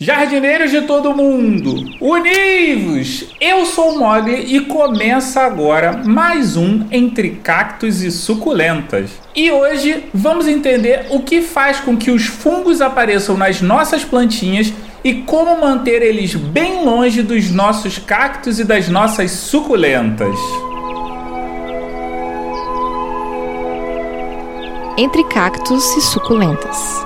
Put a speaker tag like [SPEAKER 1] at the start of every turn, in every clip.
[SPEAKER 1] Jardineiros de todo mundo, univos! Eu sou Mogli e começa agora mais um Entre Cactos e Suculentas. E hoje vamos entender o que faz com que os fungos apareçam nas nossas plantinhas e como manter eles bem longe dos nossos cactos e das nossas suculentas.
[SPEAKER 2] Entre Cactos e Suculentas.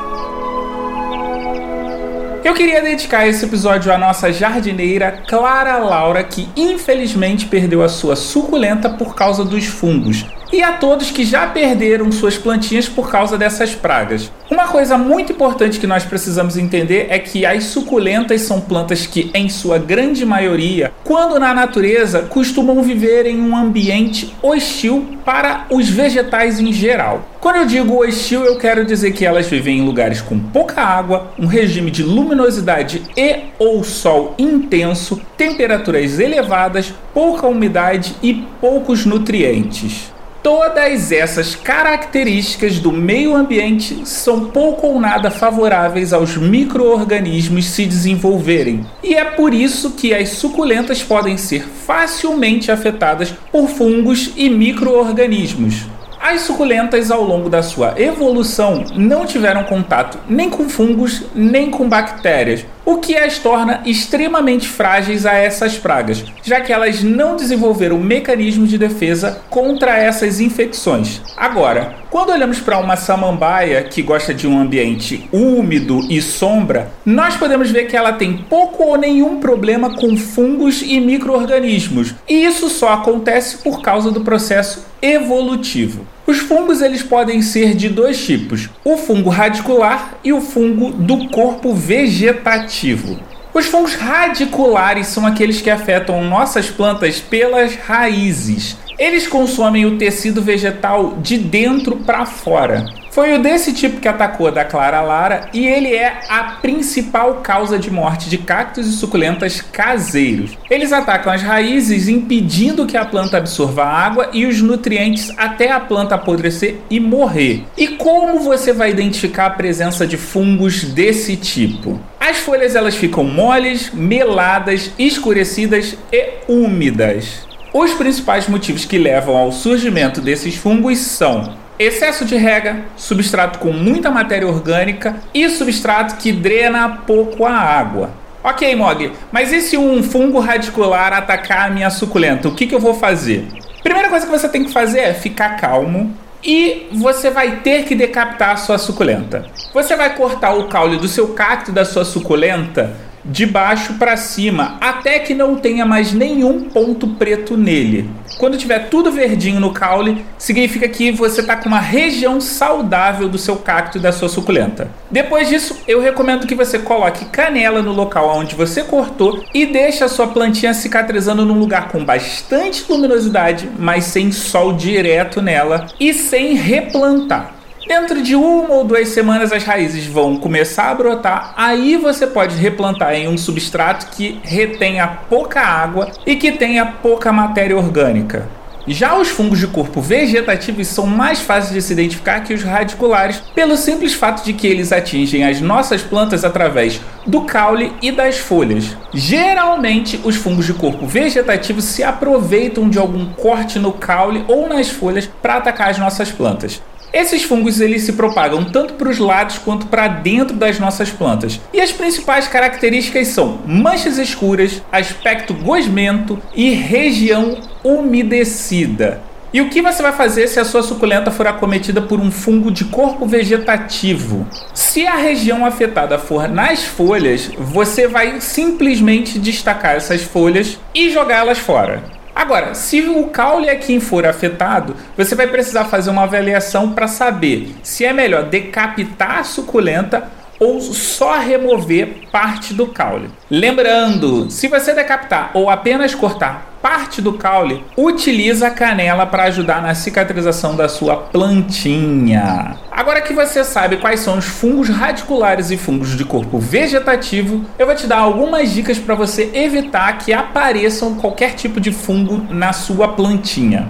[SPEAKER 1] Eu queria dedicar esse episódio à nossa jardineira Clara Laura, que infelizmente perdeu a sua suculenta por causa dos fungos e a todos que já perderam suas plantinhas por causa dessas pragas. Uma coisa muito importante que nós precisamos entender é que as suculentas são plantas que, em sua grande maioria, quando na natureza, costumam viver em um ambiente hostil para os vegetais em geral. Quando eu digo hostil, eu quero dizer que elas vivem em lugares com pouca água, um regime de luminosidade e ou sol intenso, temperaturas elevadas, pouca umidade e poucos nutrientes. Todas essas características do meio ambiente são pouco ou nada favoráveis aos micro-organismos se desenvolverem, e é por isso que as suculentas podem ser facilmente afetadas por fungos e micro-organismos. As suculentas, ao longo da sua evolução, não tiveram contato nem com fungos nem com bactérias, o que as torna extremamente frágeis a essas pragas, já que elas não desenvolveram mecanismos de defesa contra essas infecções. Agora, quando olhamos para uma samambaia que gosta de um ambiente úmido e sombra, nós podemos ver que ela tem pouco ou nenhum problema com fungos e micro-organismos, e isso só acontece por causa do processo evolutivo. Os fungos eles podem ser de dois tipos: o fungo radicular e o fungo do corpo vegetativo. Os fungos radiculares são aqueles que afetam nossas plantas pelas raízes. Eles consomem o tecido vegetal de dentro para fora. Foi o desse tipo que atacou a da Clara Lara e ele é a principal causa de morte de cactos e suculentas caseiros. Eles atacam as raízes, impedindo que a planta absorva água e os nutrientes até a planta apodrecer e morrer. E como você vai identificar a presença de fungos desse tipo? As folhas elas ficam moles, meladas, escurecidas e úmidas. Os principais motivos que levam ao surgimento desses fungos são excesso de rega, substrato com muita matéria orgânica e substrato que drena pouco a água. Ok, Mog, mas e se um fungo radicular atacar a minha suculenta? O que, que eu vou fazer? Primeira coisa que você tem que fazer é ficar calmo e você vai ter que decapitar a sua suculenta. Você vai cortar o caule do seu cacto da sua suculenta de baixo para cima, até que não tenha mais nenhum ponto preto nele. Quando tiver tudo verdinho no caule, significa que você está com uma região saudável do seu cacto e da sua suculenta. Depois disso, eu recomendo que você coloque canela no local onde você cortou e deixe a sua plantinha cicatrizando num lugar com bastante luminosidade, mas sem sol direto nela e sem replantar. Dentro de uma ou duas semanas as raízes vão começar a brotar, aí você pode replantar em um substrato que retenha pouca água e que tenha pouca matéria orgânica. Já os fungos de corpo vegetativo são mais fáceis de se identificar que os radiculares, pelo simples fato de que eles atingem as nossas plantas através do caule e das folhas. Geralmente, os fungos de corpo vegetativo se aproveitam de algum corte no caule ou nas folhas para atacar as nossas plantas. Esses fungos eles se propagam tanto para os lados quanto para dentro das nossas plantas. E as principais características são manchas escuras, aspecto gosmento e região umedecida. E o que você vai fazer se a sua suculenta for acometida por um fungo de corpo vegetativo? Se a região afetada for nas folhas, você vai simplesmente destacar essas folhas e jogá-las fora. Agora, se o caule é quem for afetado, você vai precisar fazer uma avaliação para saber se é melhor decapitar a suculenta ou só remover parte do caule. Lembrando, se você decapitar ou apenas cortar parte do caule, utiliza a canela para ajudar na cicatrização da sua plantinha. Agora que você sabe quais são os fungos radiculares e fungos de corpo vegetativo, eu vou te dar algumas dicas para você evitar que apareçam qualquer tipo de fungo na sua plantinha.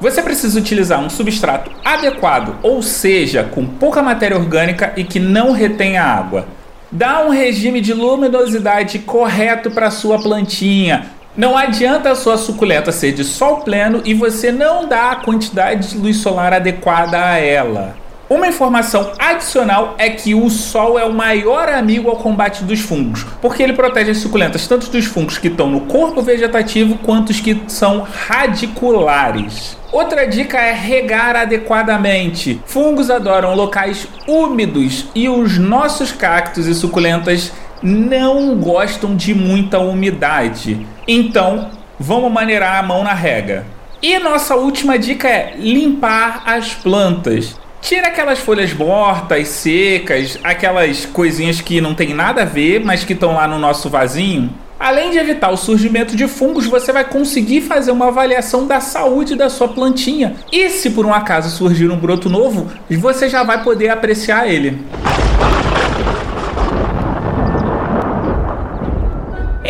[SPEAKER 1] Você precisa utilizar um substrato adequado, ou seja, com pouca matéria orgânica e que não retenha água. Dá um regime de luminosidade correto para sua plantinha. Não adianta a sua suculenta ser de sol pleno e você não dá a quantidade de luz solar adequada a ela. Uma informação adicional é que o sol é o maior amigo ao combate dos fungos, porque ele protege as suculentas tanto dos fungos que estão no corpo vegetativo quanto os que são radiculares. Outra dica é regar adequadamente. Fungos adoram locais úmidos e os nossos cactos e suculentas não gostam de muita umidade. Então, vamos maneirar a mão na rega. E nossa última dica é limpar as plantas. Tira aquelas folhas mortas, secas, aquelas coisinhas que não tem nada a ver, mas que estão lá no nosso vasinho. Além de evitar o surgimento de fungos, você vai conseguir fazer uma avaliação da saúde da sua plantinha. E se por um acaso surgir um broto novo, você já vai poder apreciar ele.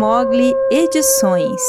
[SPEAKER 2] Mogli Edições.